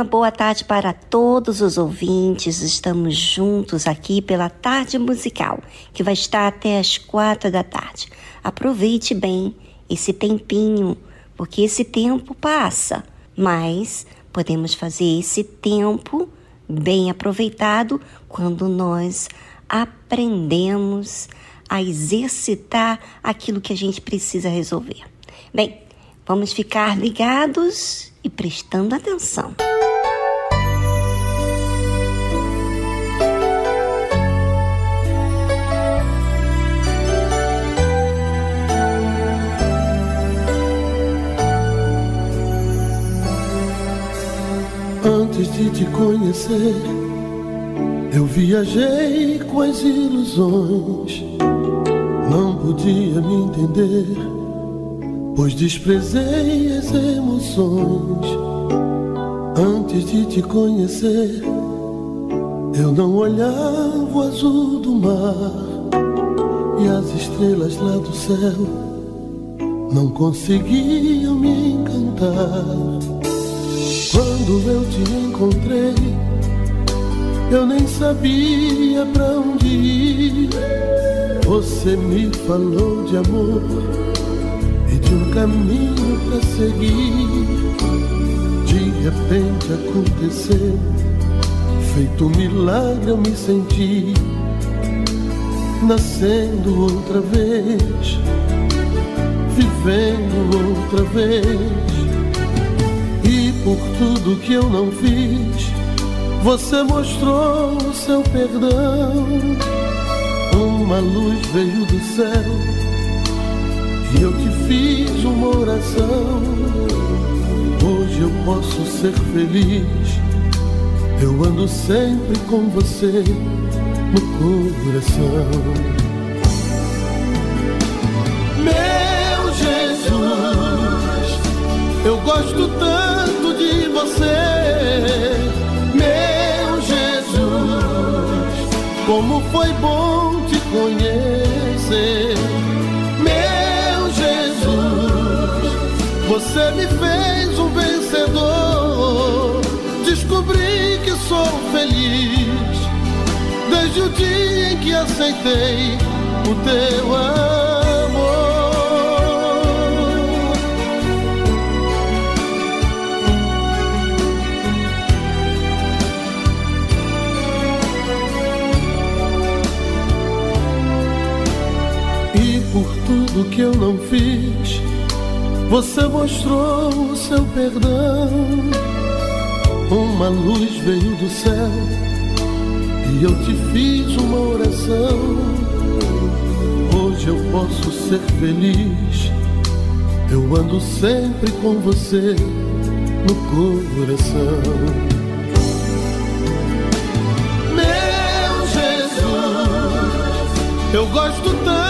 Uma boa tarde para todos os ouvintes. Estamos juntos aqui pela Tarde Musical, que vai estar até as quatro da tarde. Aproveite bem esse tempinho, porque esse tempo passa, mas podemos fazer esse tempo bem aproveitado quando nós aprendemos a exercitar aquilo que a gente precisa resolver. Bem, vamos ficar ligados e prestando atenção. Antes de te conhecer, eu viajei com as ilusões. Não podia me entender, pois desprezei as emoções. Antes de te conhecer, eu não olhava o azul do mar e as estrelas lá do céu não conseguiam me encantar. Quando eu te encontrei, eu nem sabia pra onde ir. Você me falou de amor de um caminho pra seguir. De repente aconteceu, feito um milagre eu me senti nascendo outra vez, vivendo outra vez. E por tudo que eu não fiz, você mostrou o seu perdão. Uma luz veio do céu e eu te fiz uma oração. Hoje eu posso ser feliz. Eu ando sempre com você no coração. Meu Jesus, eu gosto tanto de você. Meu Jesus, como foi bom te conhecer. Me fez um vencedor. Descobri que sou feliz desde o dia em que aceitei o teu amor. E por tudo que eu não fiz, você mostrou o seu perdão. Uma luz veio do céu e eu te fiz uma oração. Hoje eu posso ser feliz. Eu ando sempre com você no coração. Meu Jesus, eu gosto tanto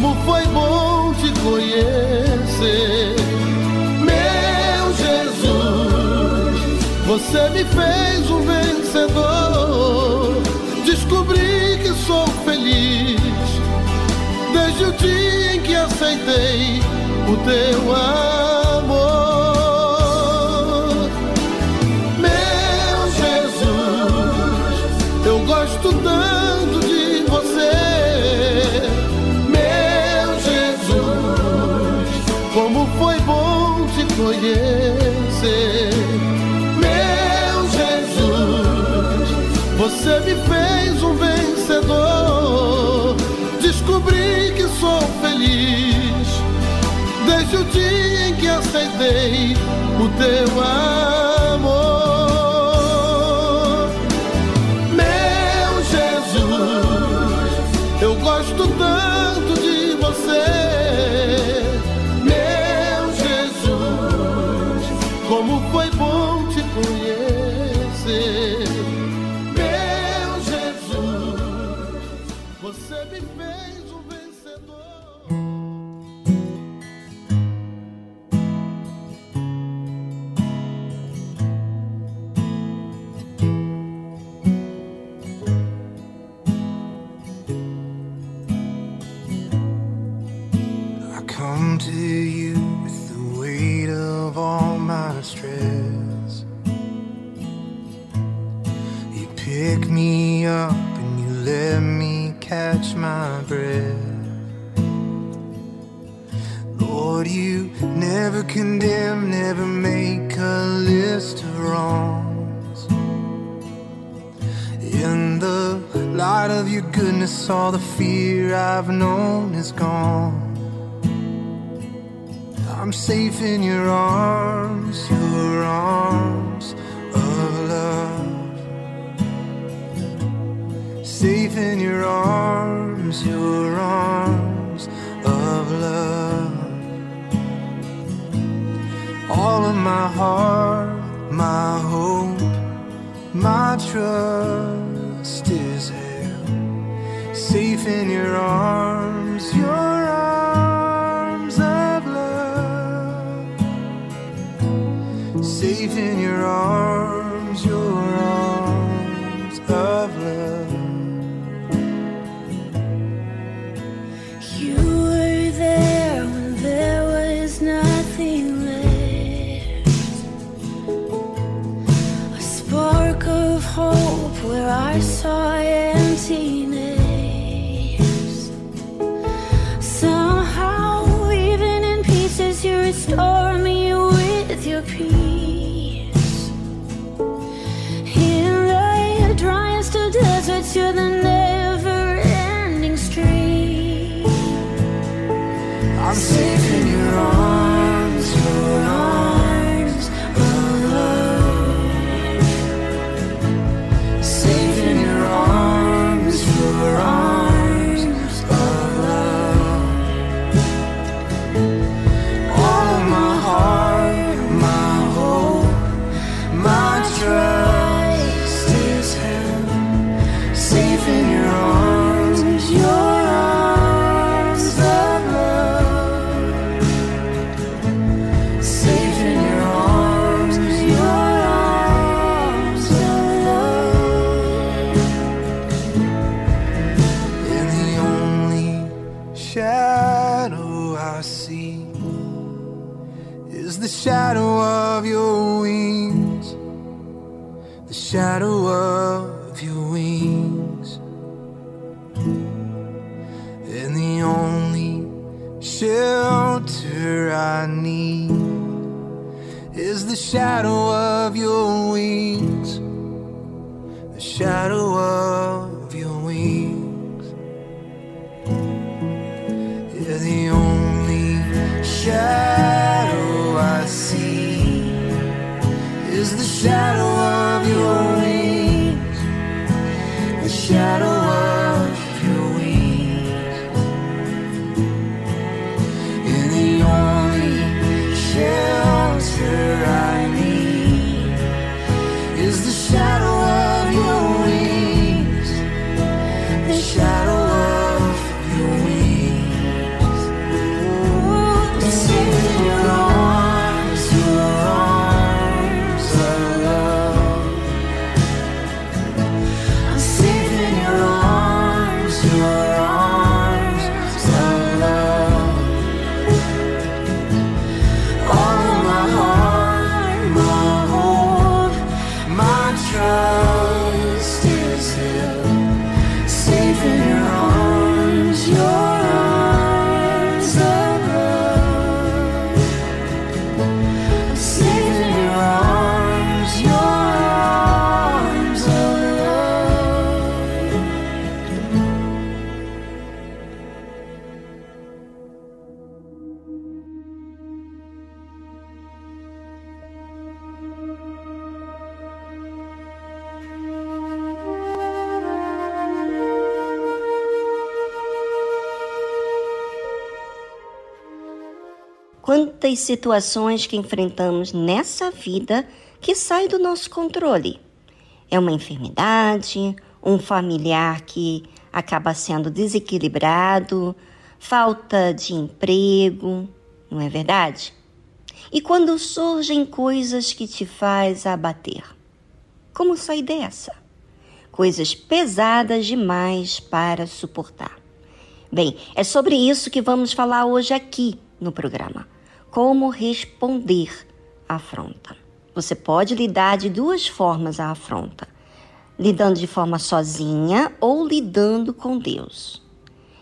como foi bom te conhecer. Você me fez um vencedor. Descobri que sou feliz desde o dia em que aceitei o teu amor. Bom te conhecer. Você me fez um vencedor. Descobri que sou feliz desde o dia em que aceitei o teu amor. Pick me up and you let me catch my breath. Lord, you never condemn, never make a list of wrongs. In the light of your goodness, all the fear I've known is gone. I'm safe in your arms, your arms Safe in your arms, your arms of love. All of my heart, my hope, my trust is held. Safe in your arms, your arms of love. Safe in your arms, to the shadow of your wings. And the only shelter I need is the shadow of your wings, the shadow of your wings. You're the only shadow I see is the shadow Situações que enfrentamos nessa vida que saem do nosso controle. É uma enfermidade, um familiar que acaba sendo desequilibrado, falta de emprego, não é verdade? E quando surgem coisas que te faz abater, como sair dessa? Coisas pesadas demais para suportar. Bem, é sobre isso que vamos falar hoje aqui no programa. Como responder à afronta. Você pode lidar de duas formas à afronta: lidando de forma sozinha ou lidando com Deus.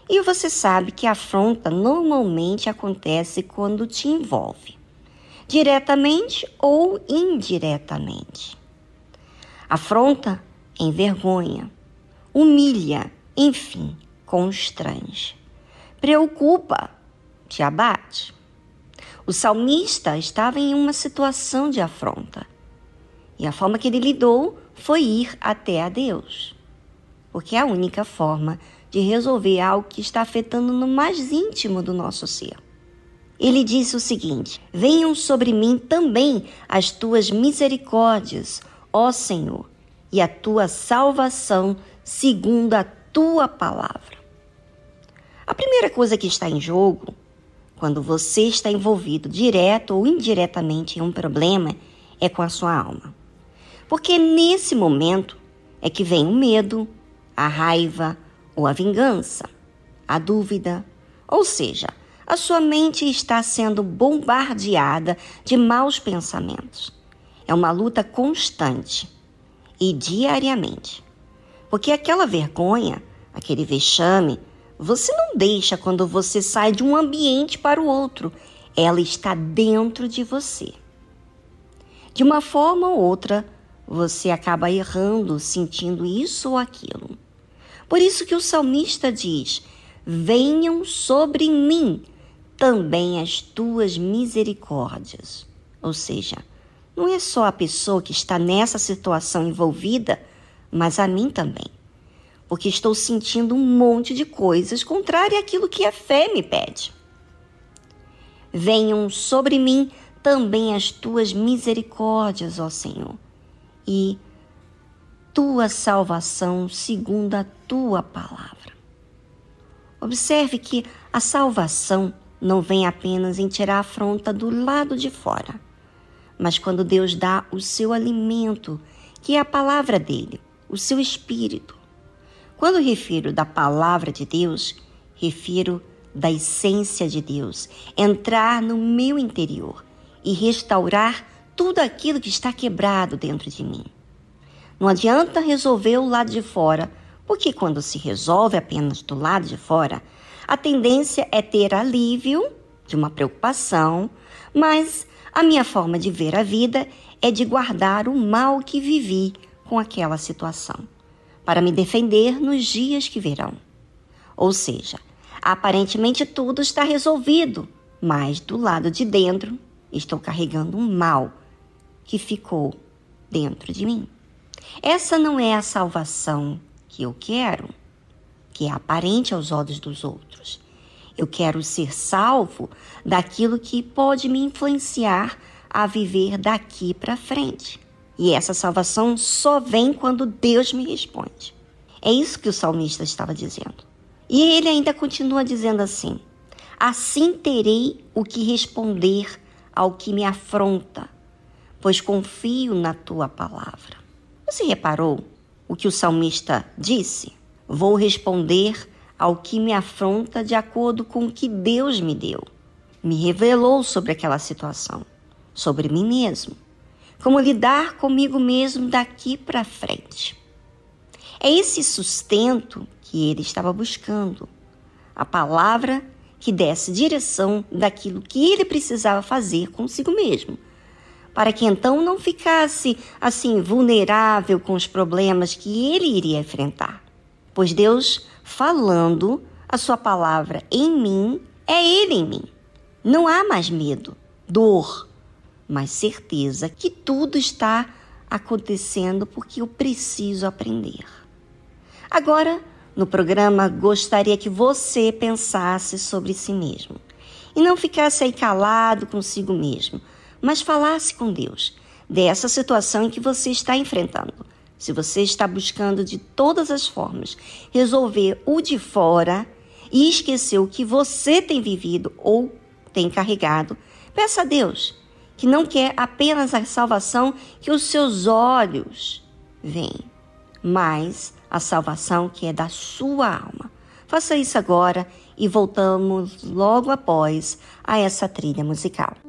E você sabe que a afronta normalmente acontece quando te envolve, diretamente ou indiretamente. Afronta envergonha, humilha, enfim, constrange, preocupa, te abate. O salmista estava em uma situação de afronta e a forma que ele lidou foi ir até a Deus, porque é a única forma de resolver algo que está afetando no mais íntimo do nosso ser. Ele disse o seguinte: Venham sobre mim também as tuas misericórdias, ó Senhor, e a tua salvação segundo a tua palavra. A primeira coisa que está em jogo, quando você está envolvido direto ou indiretamente em um problema, é com a sua alma. Porque nesse momento é que vem o medo, a raiva ou a vingança, a dúvida, ou seja, a sua mente está sendo bombardeada de maus pensamentos. É uma luta constante e diariamente. Porque aquela vergonha, aquele vexame, você não deixa quando você sai de um ambiente para o outro. Ela está dentro de você. De uma forma ou outra, você acaba errando, sentindo isso ou aquilo. Por isso que o salmista diz: Venham sobre mim também as tuas misericórdias. Ou seja, não é só a pessoa que está nessa situação envolvida, mas a mim também. Porque estou sentindo um monte de coisas contrárias àquilo que a fé me pede. Venham sobre mim também as tuas misericórdias, ó Senhor, e tua salvação segundo a tua palavra. Observe que a salvação não vem apenas em tirar a afronta do lado de fora, mas quando Deus dá o seu alimento, que é a palavra dele, o seu espírito. Quando refiro da palavra de Deus, refiro da essência de Deus, entrar no meu interior e restaurar tudo aquilo que está quebrado dentro de mim. Não adianta resolver o lado de fora, porque quando se resolve apenas do lado de fora, a tendência é ter alívio de uma preocupação, mas a minha forma de ver a vida é de guardar o mal que vivi com aquela situação, para me defender nos dias que virão. Ou seja, aparentemente tudo está resolvido, mas do lado de dentro estou carregando um mal que ficou dentro de mim. Essa não é a salvação que eu quero, que é aparente aos olhos dos outros. Eu quero ser salvo daquilo que pode me influenciar a viver daqui para frente. E essa salvação só vem quando Deus me responde. É isso que o salmista estava dizendo. E ele ainda continua dizendo assim: Assim terei o que responder ao que me afronta, pois confio na tua palavra. Você reparou o que o salmista disse? Vou responder ao que me afronta de acordo com o que Deus me deu. Me revelou sobre aquela situação, sobre mim mesmo. Como lidar comigo mesmo daqui para frente. É esse sustento que ele estava buscando. A palavra que desse direção daquilo que ele precisava fazer consigo mesmo para que então não ficasse assim vulnerável com os problemas que ele iria enfrentar. Pois Deus, falando a sua palavra em mim, é ele em mim. Não há mais medo, dor, mas certeza que tudo está acontecendo porque eu preciso aprender. Agora, no programa, gostaria que você pensasse sobre si mesmo e não ficasse aí calado consigo mesmo mas falasse com Deus dessa situação que você está enfrentando. Se você está buscando de todas as formas resolver o de fora e esquecer o que você tem vivido ou tem carregado, peça a Deus que não quer apenas a salvação que os seus olhos veem, mas a salvação que é da sua alma. Faça isso agora e voltamos logo após a essa trilha musical.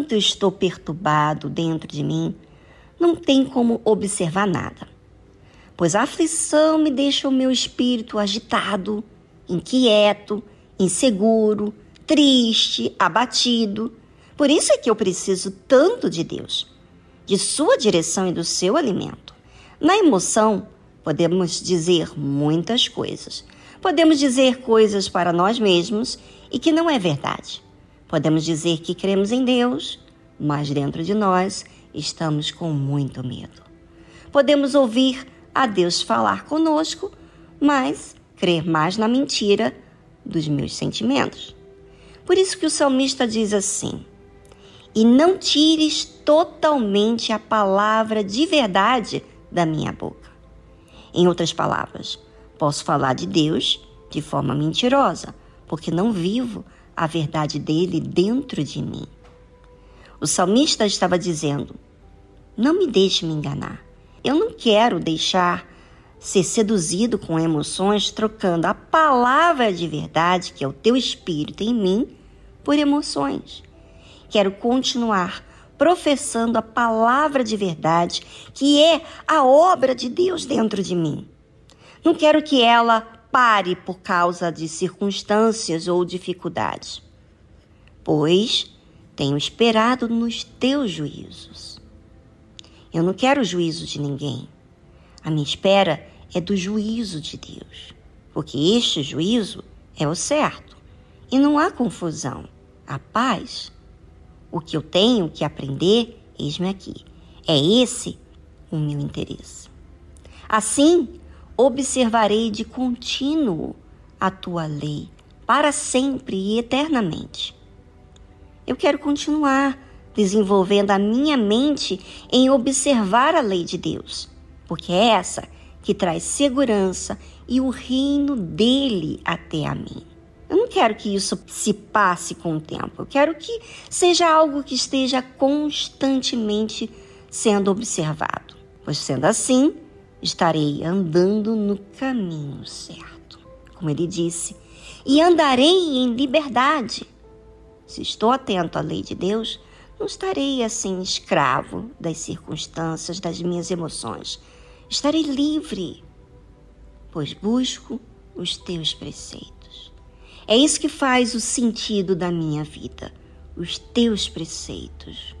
Enquanto eu estou perturbado dentro de mim, não tem como observar nada, pois a aflição me deixa o meu espírito agitado, inquieto, inseguro, triste, abatido. Por isso é que eu preciso tanto de Deus, de Sua direção e do seu alimento. Na emoção, podemos dizer muitas coisas. Podemos dizer coisas para nós mesmos e que não é verdade. Podemos dizer que cremos em Deus, mas dentro de nós estamos com muito medo. Podemos ouvir a Deus falar conosco, mas crer mais na mentira dos meus sentimentos. Por isso que o salmista diz assim: E não tires totalmente a palavra de verdade da minha boca. Em outras palavras, posso falar de Deus de forma mentirosa, porque não vivo a verdade dele dentro de mim. O salmista estava dizendo: Não me deixe me enganar. Eu não quero deixar ser seduzido com emoções, trocando a palavra de verdade, que é o teu espírito em mim, por emoções. Quero continuar professando a palavra de verdade, que é a obra de Deus dentro de mim. Não quero que ela pare por causa de circunstâncias ou dificuldades, pois tenho esperado nos teus juízos. Eu não quero o juízo de ninguém. A minha espera é do juízo de Deus, porque este juízo é o certo e não há confusão, há paz. O que eu tenho que aprender, eis-me aqui. É esse o meu interesse. Assim, observarei de contínuo a tua lei, para sempre e eternamente. Eu quero continuar desenvolvendo a minha mente em observar a lei de Deus, porque é essa que traz segurança e o reino dele até a mim. Eu não quero que isso se passe com o tempo. Eu quero que seja algo que esteja constantemente sendo observado. Pois sendo assim, estarei andando no caminho certo. Como ele disse, e andarei em liberdade. Se estou atento à lei de Deus, não estarei assim escravo das circunstâncias, das minhas emoções. Estarei livre, pois busco os teus preceitos. É isso que faz o sentido da minha vida, os teus preceitos.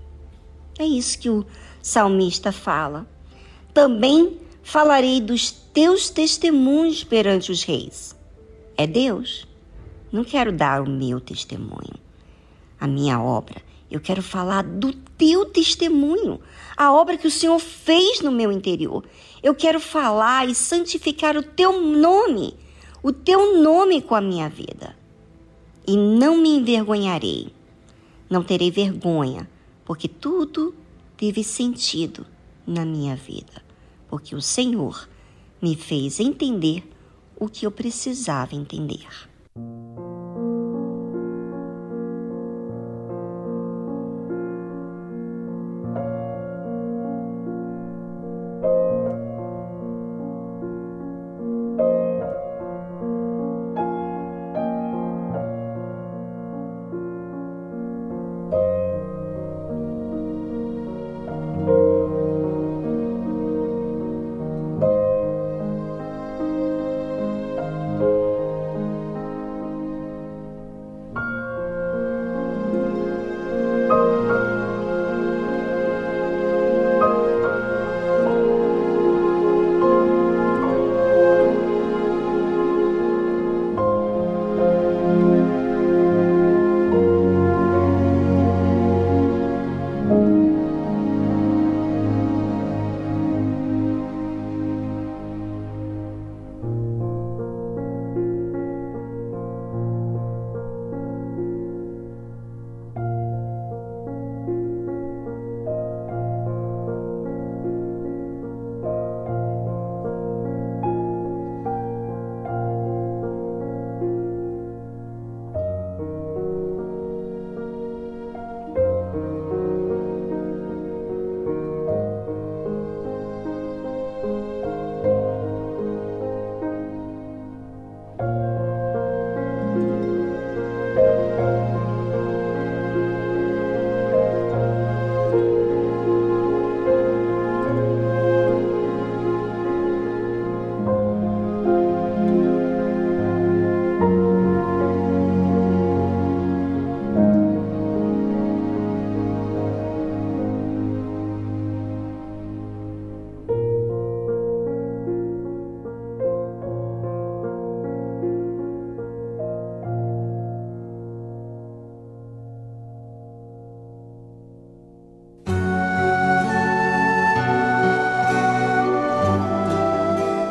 É isso que o salmista fala. Também falarei dos teus testemunhos perante os reis. É Deus. Não quero dar o meu testemunho, a minha obra. Eu quero falar do teu testemunho, a obra que o Senhor fez no meu interior. Eu quero falar e santificar o teu nome, o teu nome com a minha vida e não me envergonharei. Não terei vergonha, porque tudo teve sentido na minha vida, porque o Senhor me fez entender o que eu precisava entender.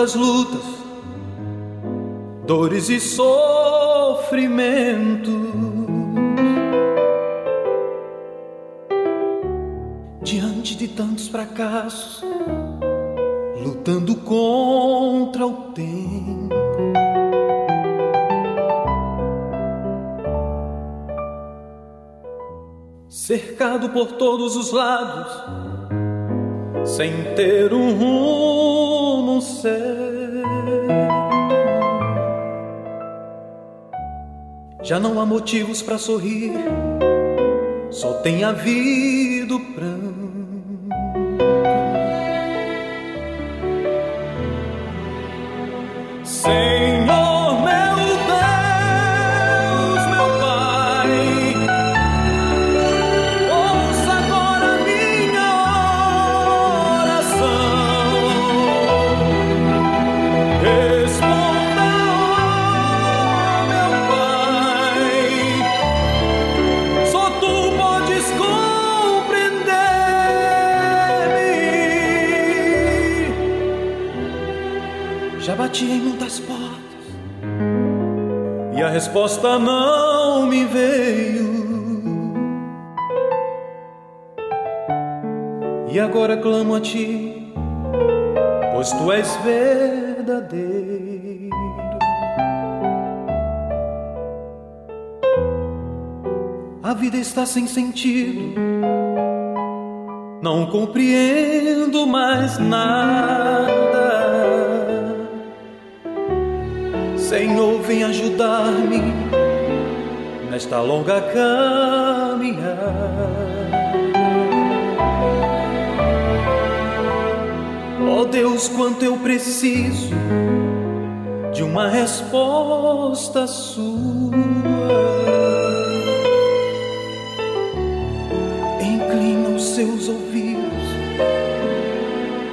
Lutas, dores e sofrimento. Diante de tantos fracassos, lutando contra o tempo. Cercado por todos os lados, sem ter um rumo certo. Já não há motivos para sorrir, só tem havido pranto. Resposta não me veio. E agora clamo a ti, pois tu és verdadeiro. A vida está sem sentido, não compreendo mais nada. Senhor, vem ajudar-me nesta longa caminhada. Oh Deus, quanto eu preciso de uma resposta sua. Inclina os seus ouvidos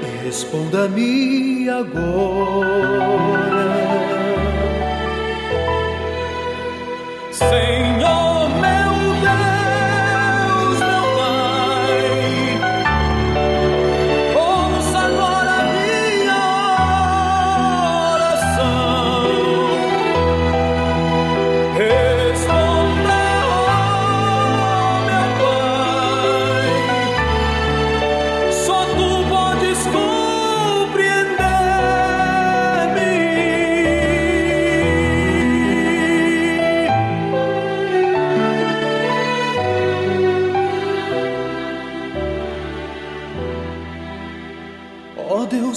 e responda-me agora. same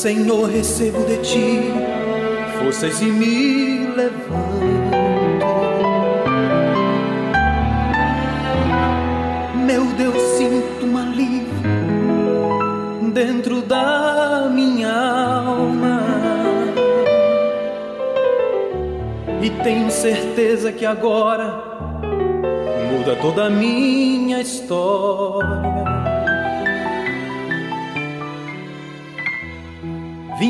Senhor, recebo de ti forças e me levanto. Meu Deus, sinto um alívio dentro da minha alma. E tenho certeza que agora muda toda a minha história.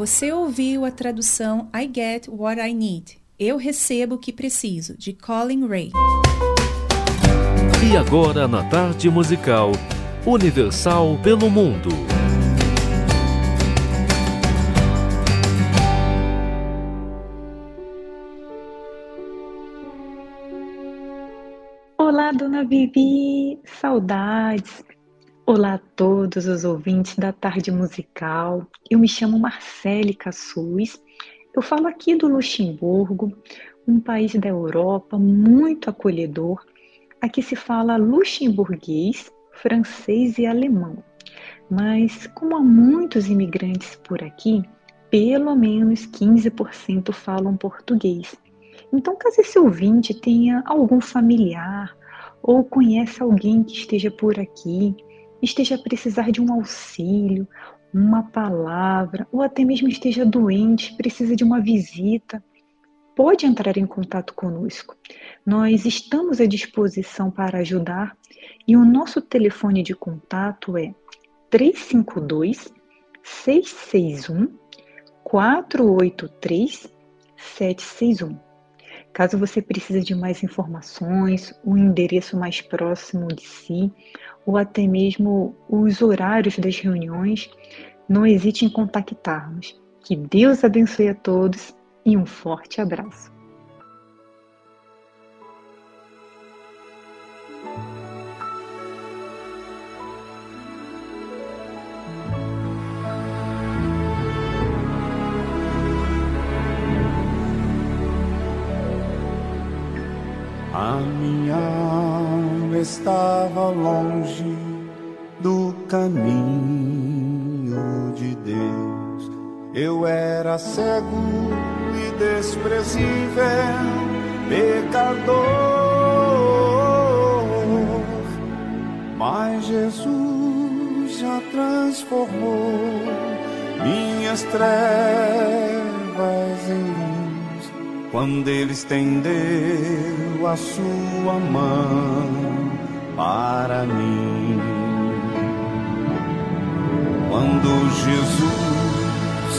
Você ouviu a tradução I Get What I Need. Eu recebo o que preciso, de Colin Ray. E agora na tarde musical, Universal pelo Mundo. Olá, dona Vivi, saudades. Olá a todos os ouvintes da Tarde Musical. Eu me chamo Marcele Cassus. Eu falo aqui do Luxemburgo, um país da Europa muito acolhedor. Aqui se fala luxemburguês, francês e alemão. Mas como há muitos imigrantes por aqui, pelo menos 15% falam português. Então, caso esse ouvinte tenha algum familiar ou conhece alguém que esteja por aqui, esteja a precisar de um auxílio, uma palavra, ou até mesmo esteja doente, precisa de uma visita, pode entrar em contato conosco. Nós estamos à disposição para ajudar e o nosso telefone de contato é 352 661 483 761. Caso você precise de mais informações, o um endereço mais próximo de si, ou até mesmo os horários das reuniões, não hesite em contactar-nos. Que Deus abençoe a todos e um forte abraço. Estava longe do caminho de Deus. Eu era cego e desprezível, pecador, mas Jesus já transformou minhas trevas em luz quando Ele estendeu a sua mão para mim. Quando Jesus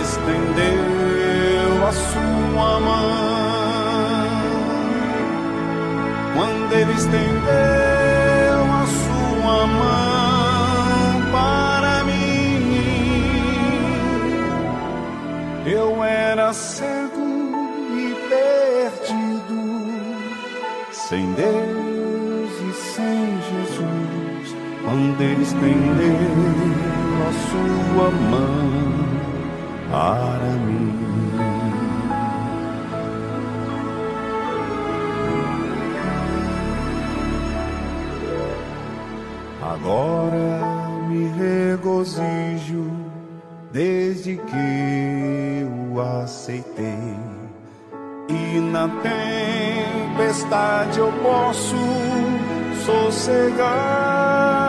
estendeu a sua mão, quando Ele estendeu a sua mão para mim, eu era cego e perdido, sem Deus quando Ele estendeu a sua mão para mim. Agora me regozijo desde que o aceitei. E na tempestade eu posso sossegar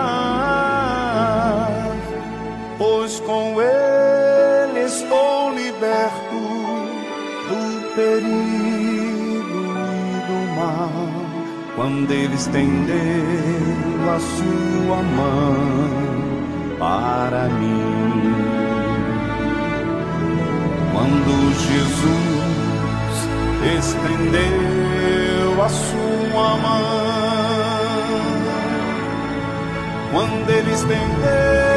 pois com ele estou liberto do perigo e do mal. Quando ele estendeu a sua mão para mim, quando Jesus estendeu a sua mão, quando ele estendeu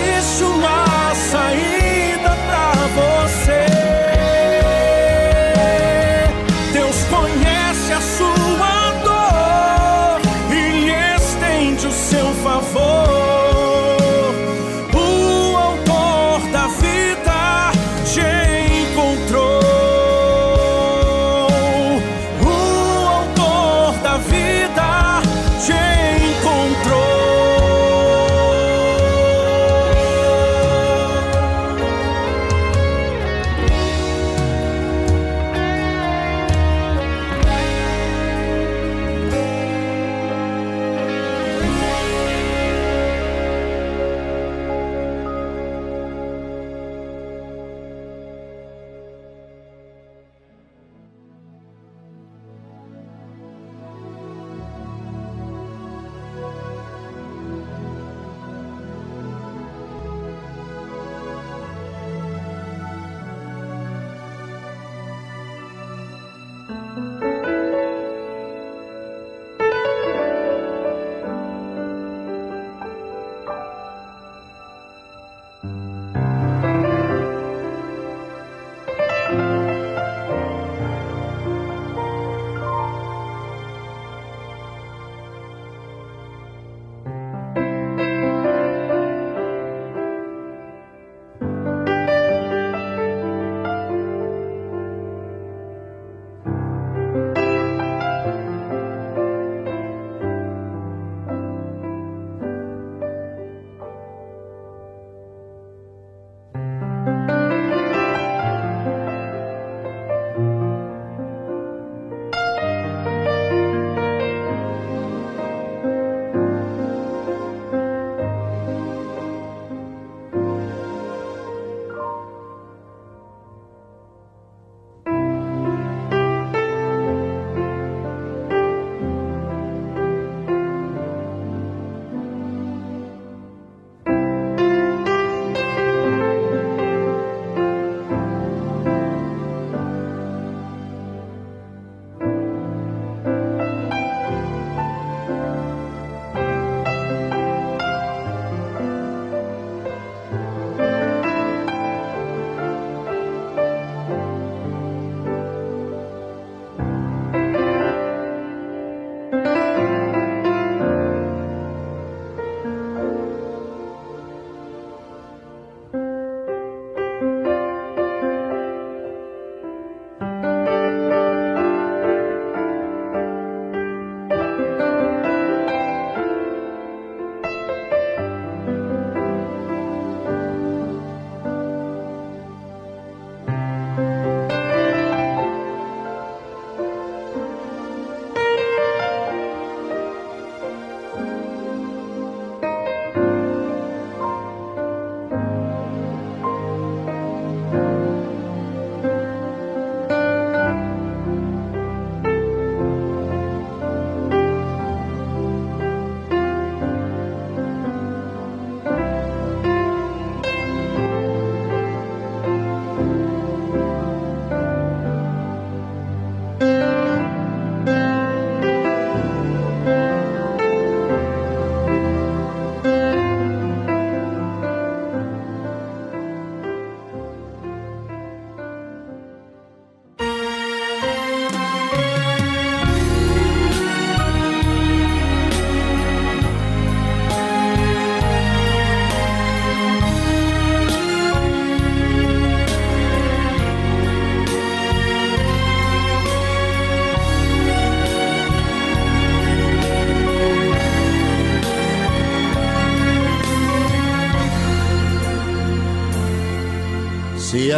existe uma saída.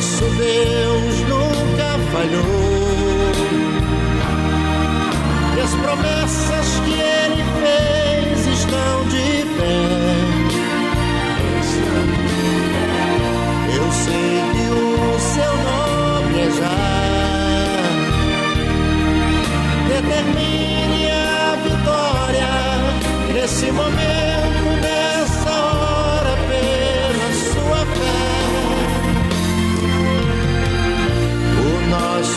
Nosso Deus nunca falhou. E as promessas que ele fez estão de pé. Eu sei que o seu nome é já. Determine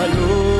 Nunca falhou.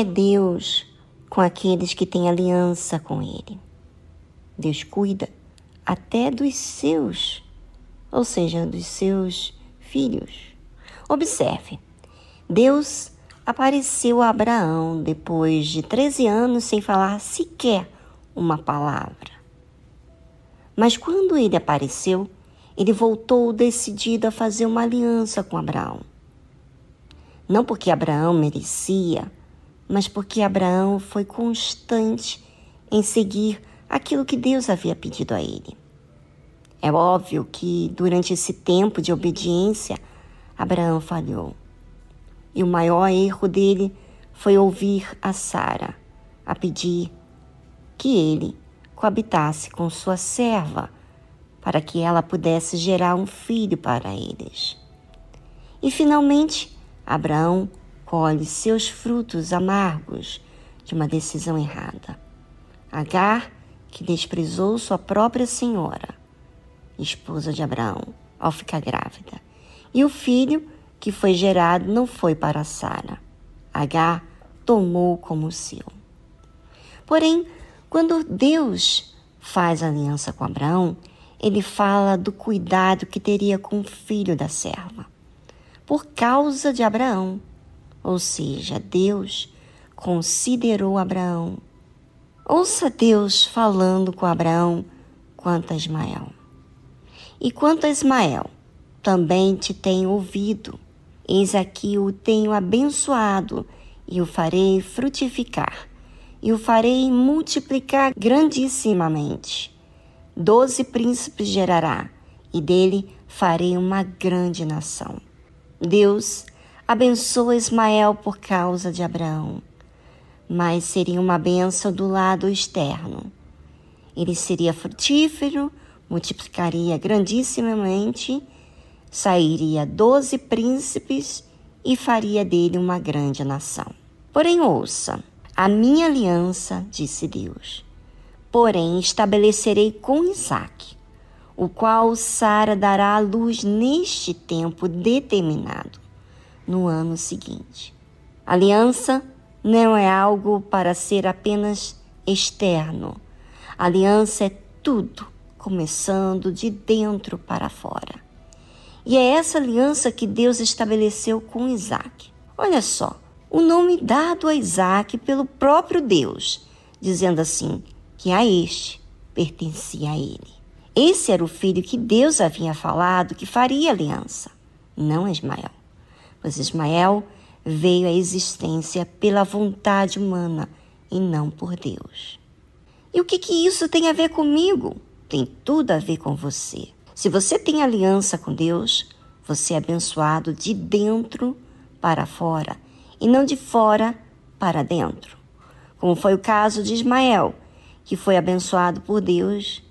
É Deus com aqueles que têm aliança com Ele. Deus cuida até dos seus, ou seja, dos seus filhos. Observe, Deus apareceu a Abraão depois de 13 anos sem falar sequer uma palavra. Mas quando ele apareceu, ele voltou decidido a fazer uma aliança com Abraão. Não porque Abraão merecia, mas porque Abraão foi constante em seguir aquilo que Deus havia pedido a ele. É óbvio que durante esse tempo de obediência, Abraão falhou. E o maior erro dele foi ouvir a Sara a pedir que ele coabitasse com sua serva para que ela pudesse gerar um filho para eles. E finalmente, Abraão colhe seus frutos amargos de uma decisão errada. Agar, que desprezou sua própria senhora, esposa de Abraão, ao ficar grávida. E o filho que foi gerado não foi para Sara. Agar tomou como seu. Porém, quando Deus faz aliança com Abraão, ele fala do cuidado que teria com o filho da serva, por causa de Abraão. Ou seja, Deus considerou Abraão. Ouça Deus falando com Abraão quanto a Ismael. E quanto a Ismael, também te tenho ouvido. Eis aqui o tenho abençoado e o farei frutificar, e o farei multiplicar grandissimamente. Doze príncipes gerará, e dele farei uma grande nação. Deus abençoa Ismael por causa de Abraão, mas seria uma benção do lado externo. Ele seria frutífero, multiplicaria grandissimamente, sairia doze príncipes e faria dele uma grande nação. Porém, ouça, a minha aliança, disse Deus, porém estabelecerei com Isaque, o qual Sara dará à luz neste tempo determinado no ano seguinte. Aliança não é algo para ser apenas externo. Aliança é tudo, começando de dentro para fora. E é essa aliança que Deus estabeleceu com Isaac. Olha só, o nome dado a Isaac pelo próprio Deus, dizendo assim que a este pertencia a ele. Esse era o filho que Deus havia falado que faria aliança, não Ismael pois Ismael veio à existência pela vontade humana e não por Deus. E o que, que isso tem a ver comigo? Tem tudo a ver com você. Se você tem aliança com Deus, você é abençoado de dentro para fora e não de fora para dentro. Como foi o caso de Ismael, que foi abençoado por Deus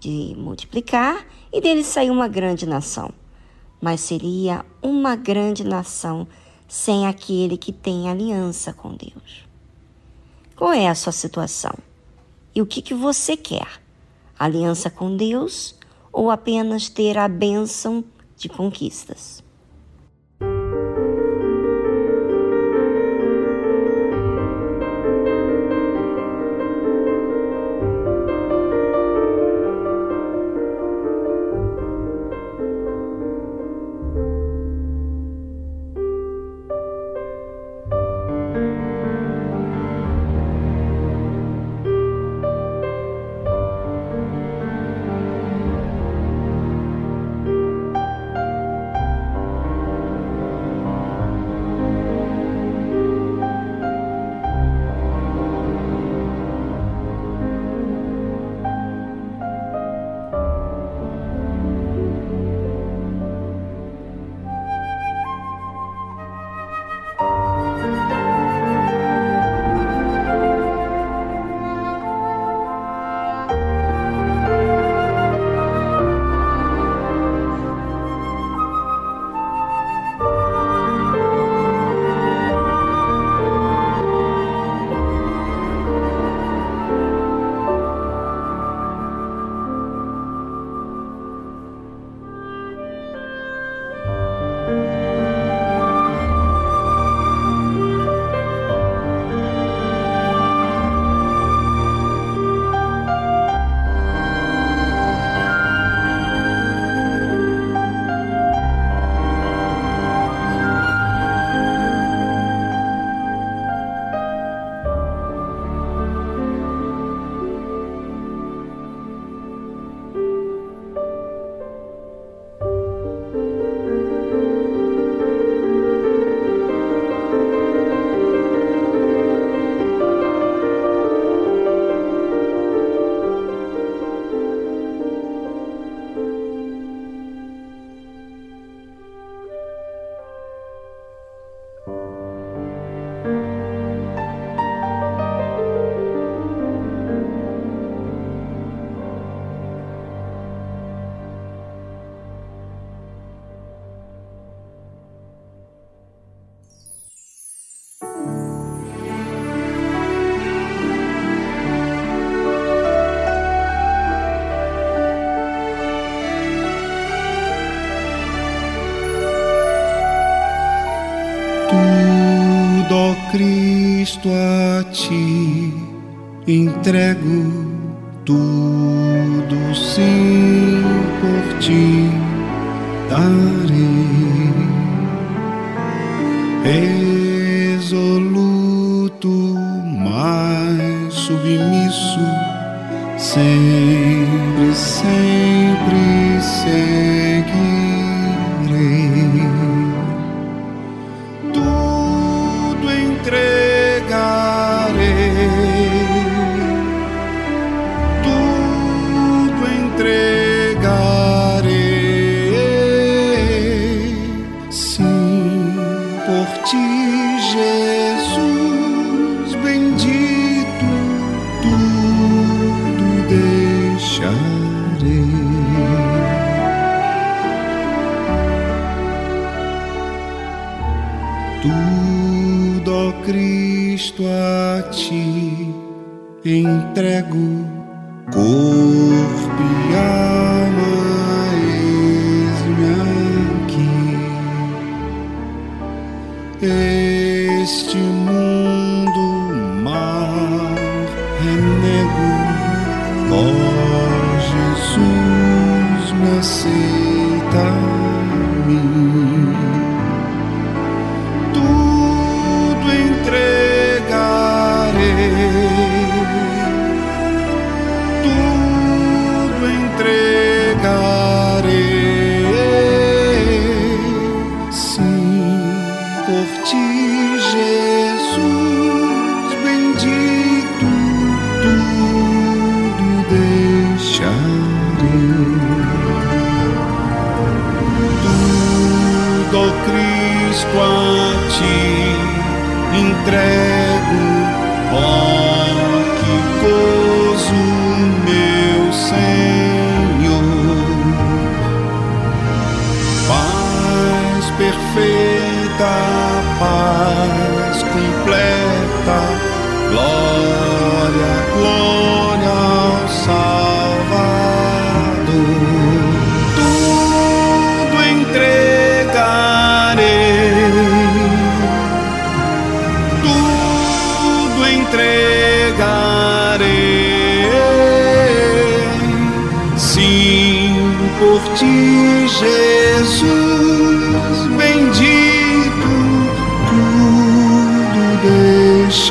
de multiplicar e dele saiu uma grande nação mas seria uma grande nação sem aquele que tem aliança com Deus. Qual é a sua situação? E o que, que você quer? Aliança com Deus ou apenas ter a bênção de conquistas?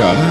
Yeah.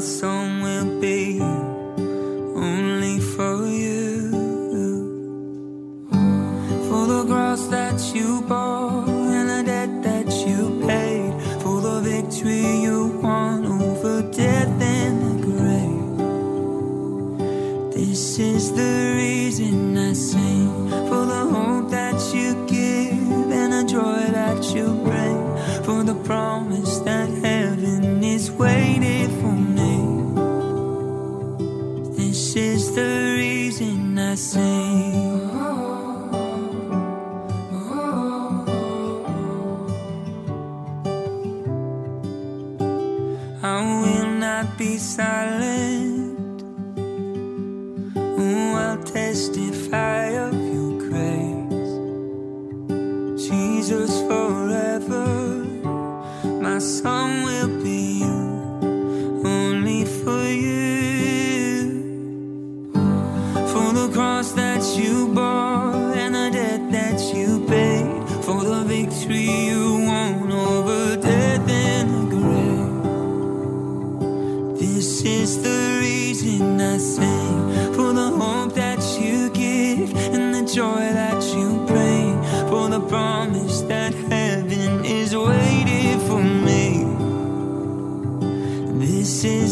song will be. silent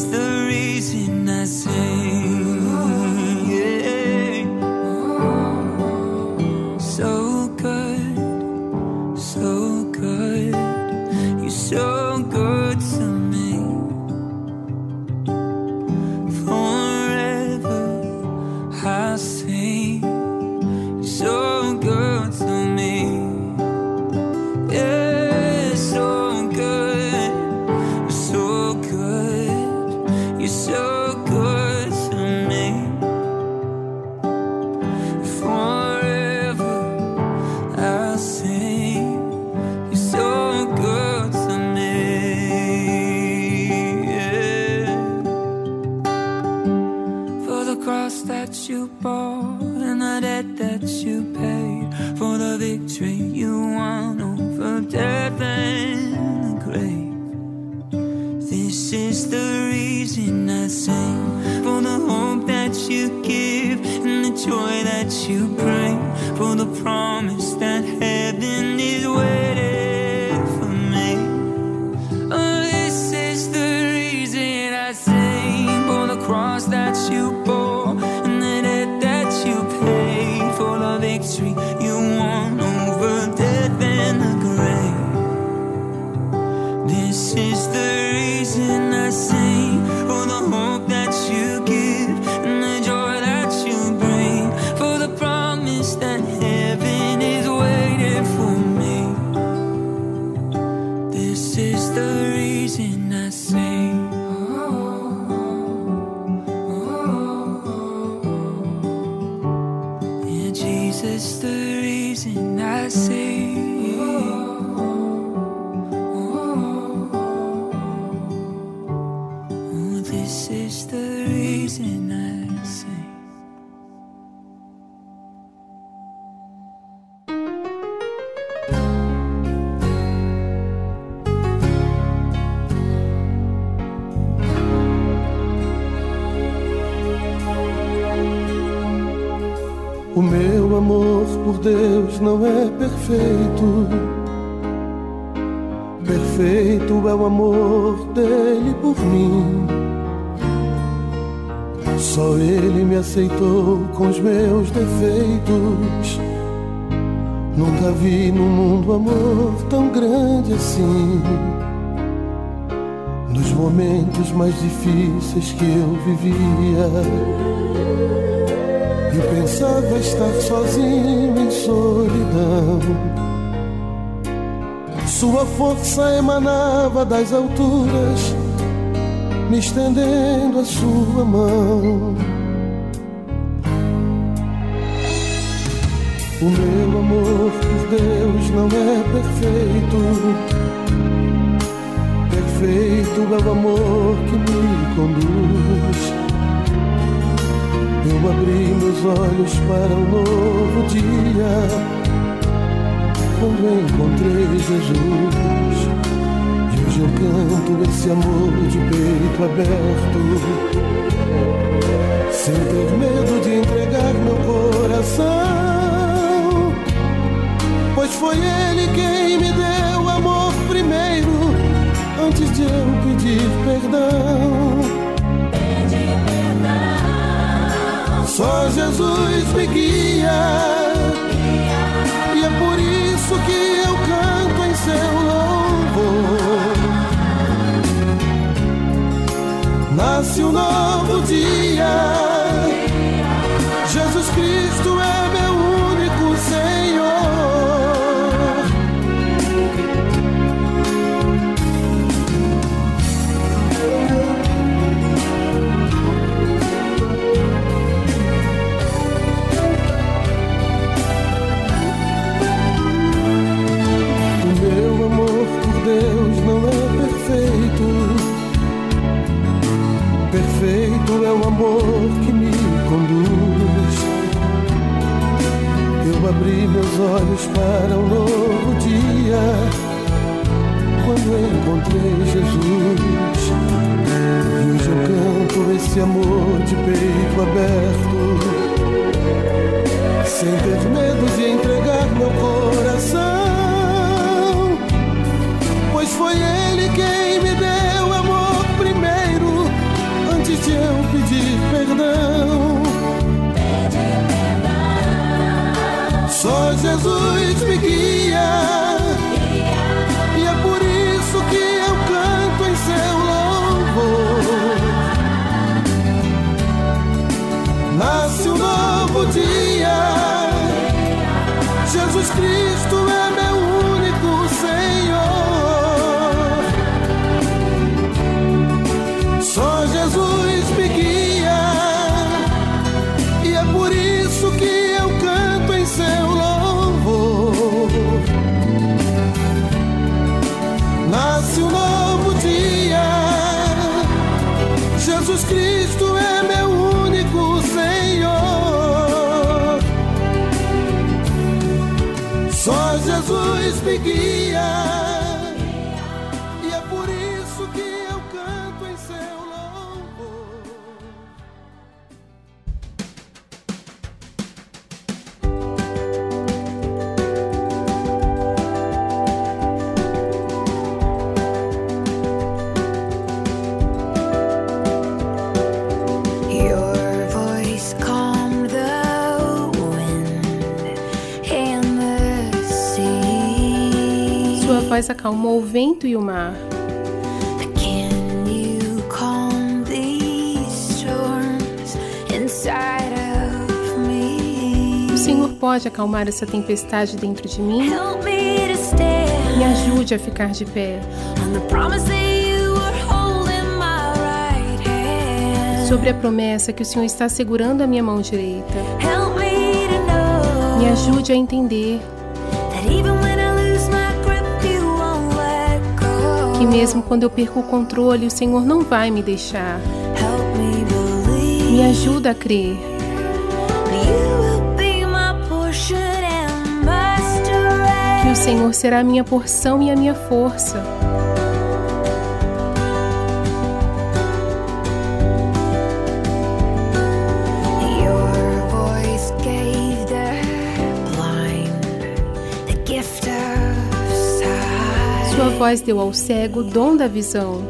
the reason I say que eu vivia e pensava estar sozinho em solidão. Sua força emanava das alturas, me estendendo a sua mão. O meu amor por Deus não é perfeito Tu é o amor que me conduz. Eu abri meus olhos para um novo dia, quando encontrei Jesus. E hoje eu canto esse amor de peito aberto, sem ter medo de entregar meu coração, pois foi Ele quem me deu antes de eu pedir perdão. Só Jesus me guia. E é por isso que eu canto em seu louvor. Nasce um novo dia. É o amor que me conduz. Eu abri meus olhos para um novo dia quando encontrei Jesus. E hoje eu canto esse amor de peito aberto sem ter medo de entregar meu coração, pois foi Ele Jesus acalmou o vento e o mar. O Senhor pode acalmar essa tempestade dentro de mim? Me ajude a ficar de pé. Sobre a promessa que o Senhor está segurando a minha mão direita. Me ajude a entender que, mesmo quando eu perco o controle, o Senhor não vai me deixar. Me ajuda a crer que o Senhor será a minha porção e a minha força. Voz deu ao cego o dom da visão.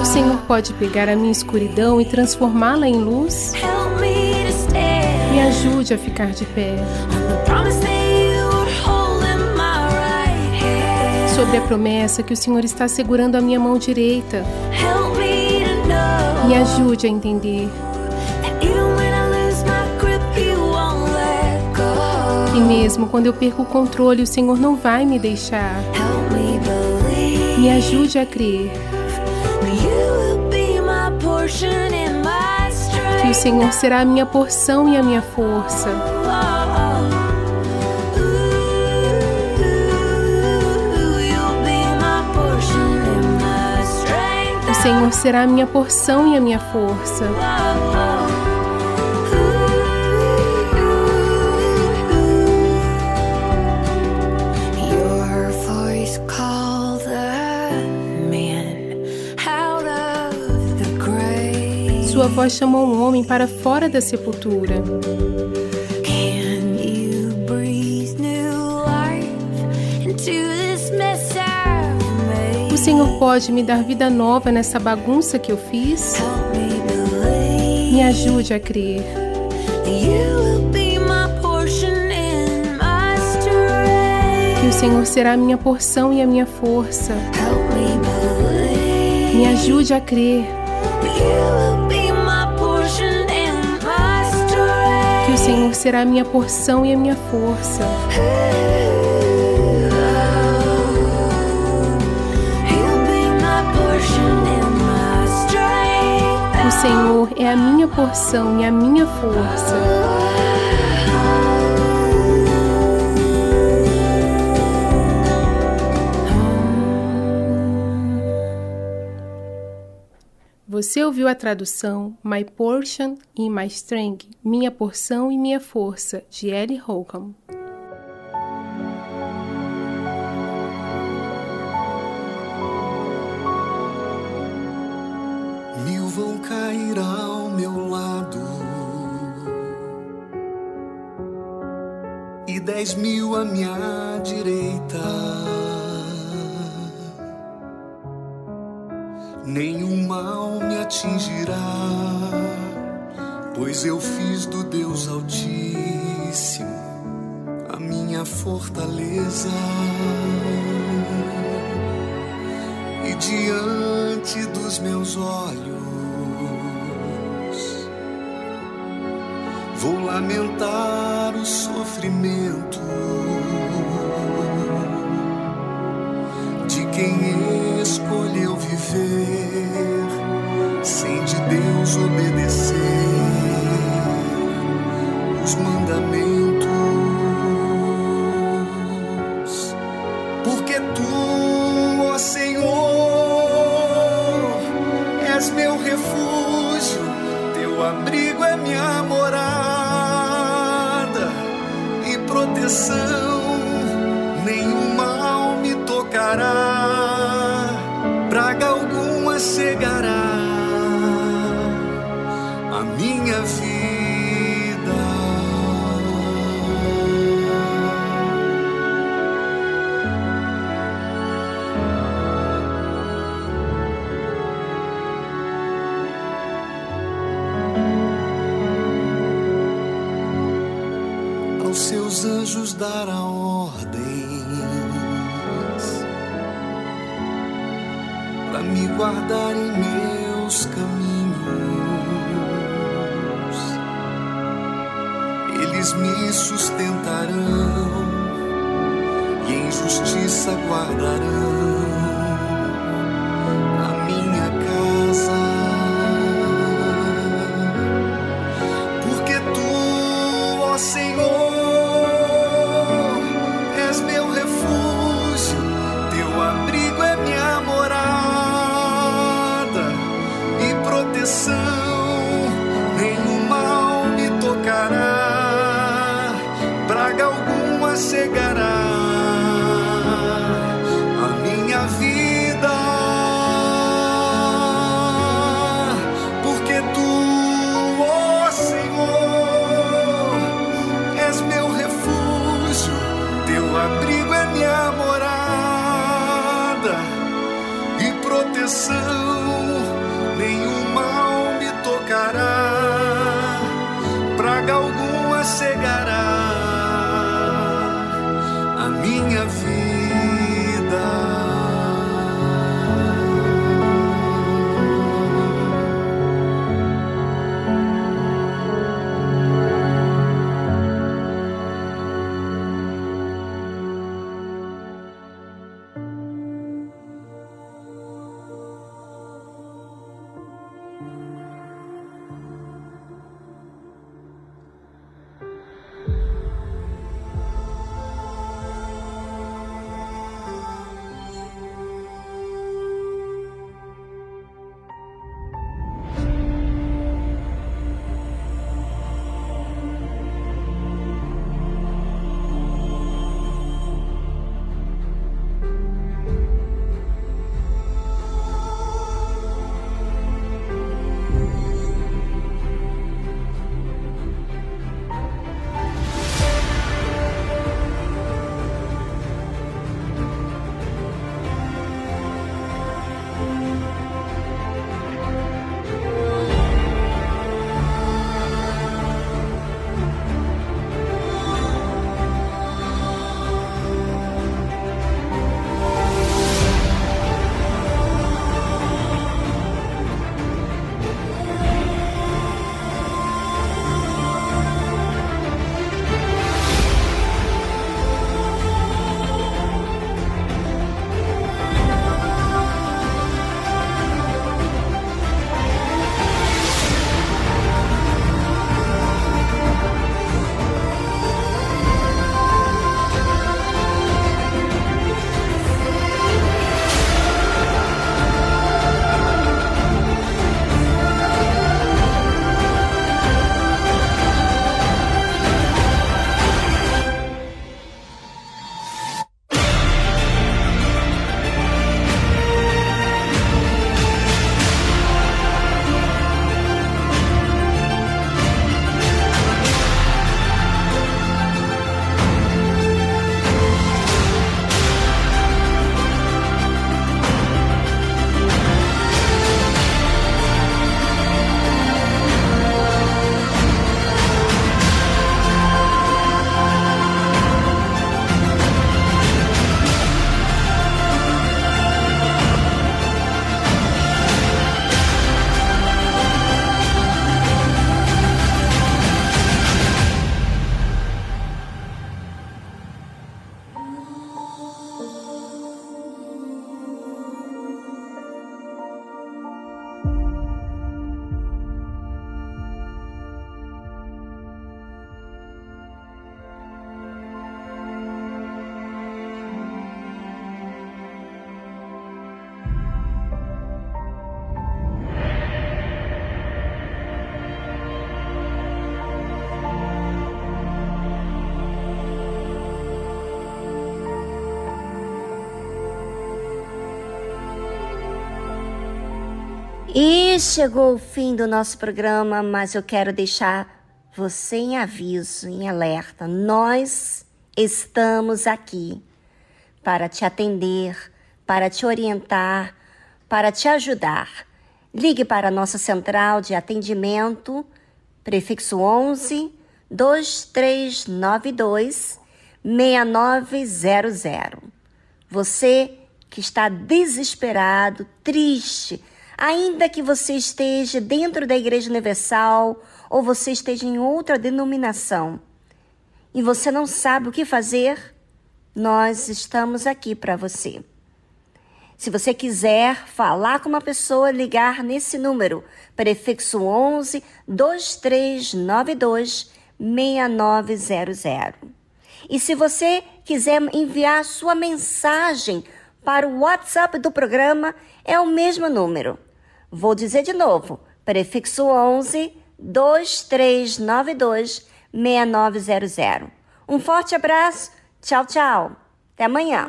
O Senhor pode pegar a minha escuridão e transformá-la em luz? Me ajude a ficar de pé. Sobre a promessa que o Senhor está segurando a minha mão direita. Me ajude a entender mesmo. Quando eu perco o controle, o Senhor não vai me deixar. Me ajude a crer. Que o Senhor será a minha porção e a minha força. O Senhor será a minha porção e a minha força. Voz chamou um homem para fora da sepultura. O Senhor pode me dar vida nova nessa bagunça que eu fiz? Me ajude a crer. Que o Senhor será a minha porção e a minha força. Me ajude a crer. Senhor será a minha porção e a minha força. O Senhor é a minha porção e a minha força. Você ouviu a tradução My Portion e My Strength, Minha Porção e Minha Força, de Ellie Holcomb. Mil vão cair ao meu lado e dez mil à minha direita. Nenhum mal me atingirá, pois eu fiz do Deus Altíssimo a minha fortaleza. E diante dos meus olhos vou lamentar o sofrimento chegou o fim do nosso programa, mas eu quero deixar você em aviso, em alerta. Nós estamos aqui para te atender, para te orientar, para te ajudar. Ligue para a nossa central de atendimento, prefixo 11 2392 6900. Você que está desesperado, triste, ainda que você esteja dentro da Igreja Universal ou você esteja em outra denominação e você não sabe o que fazer, nós estamos aqui para você. Se você quiser falar com uma pessoa, ligar nesse número, prefixo 11 2392 6900. E se você quiser enviar sua mensagem para o WhatsApp do programa, é o mesmo número. Vou dizer de novo: prefixo 11 2392 6900. Um forte abraço, tchau, tchau. Até amanhã.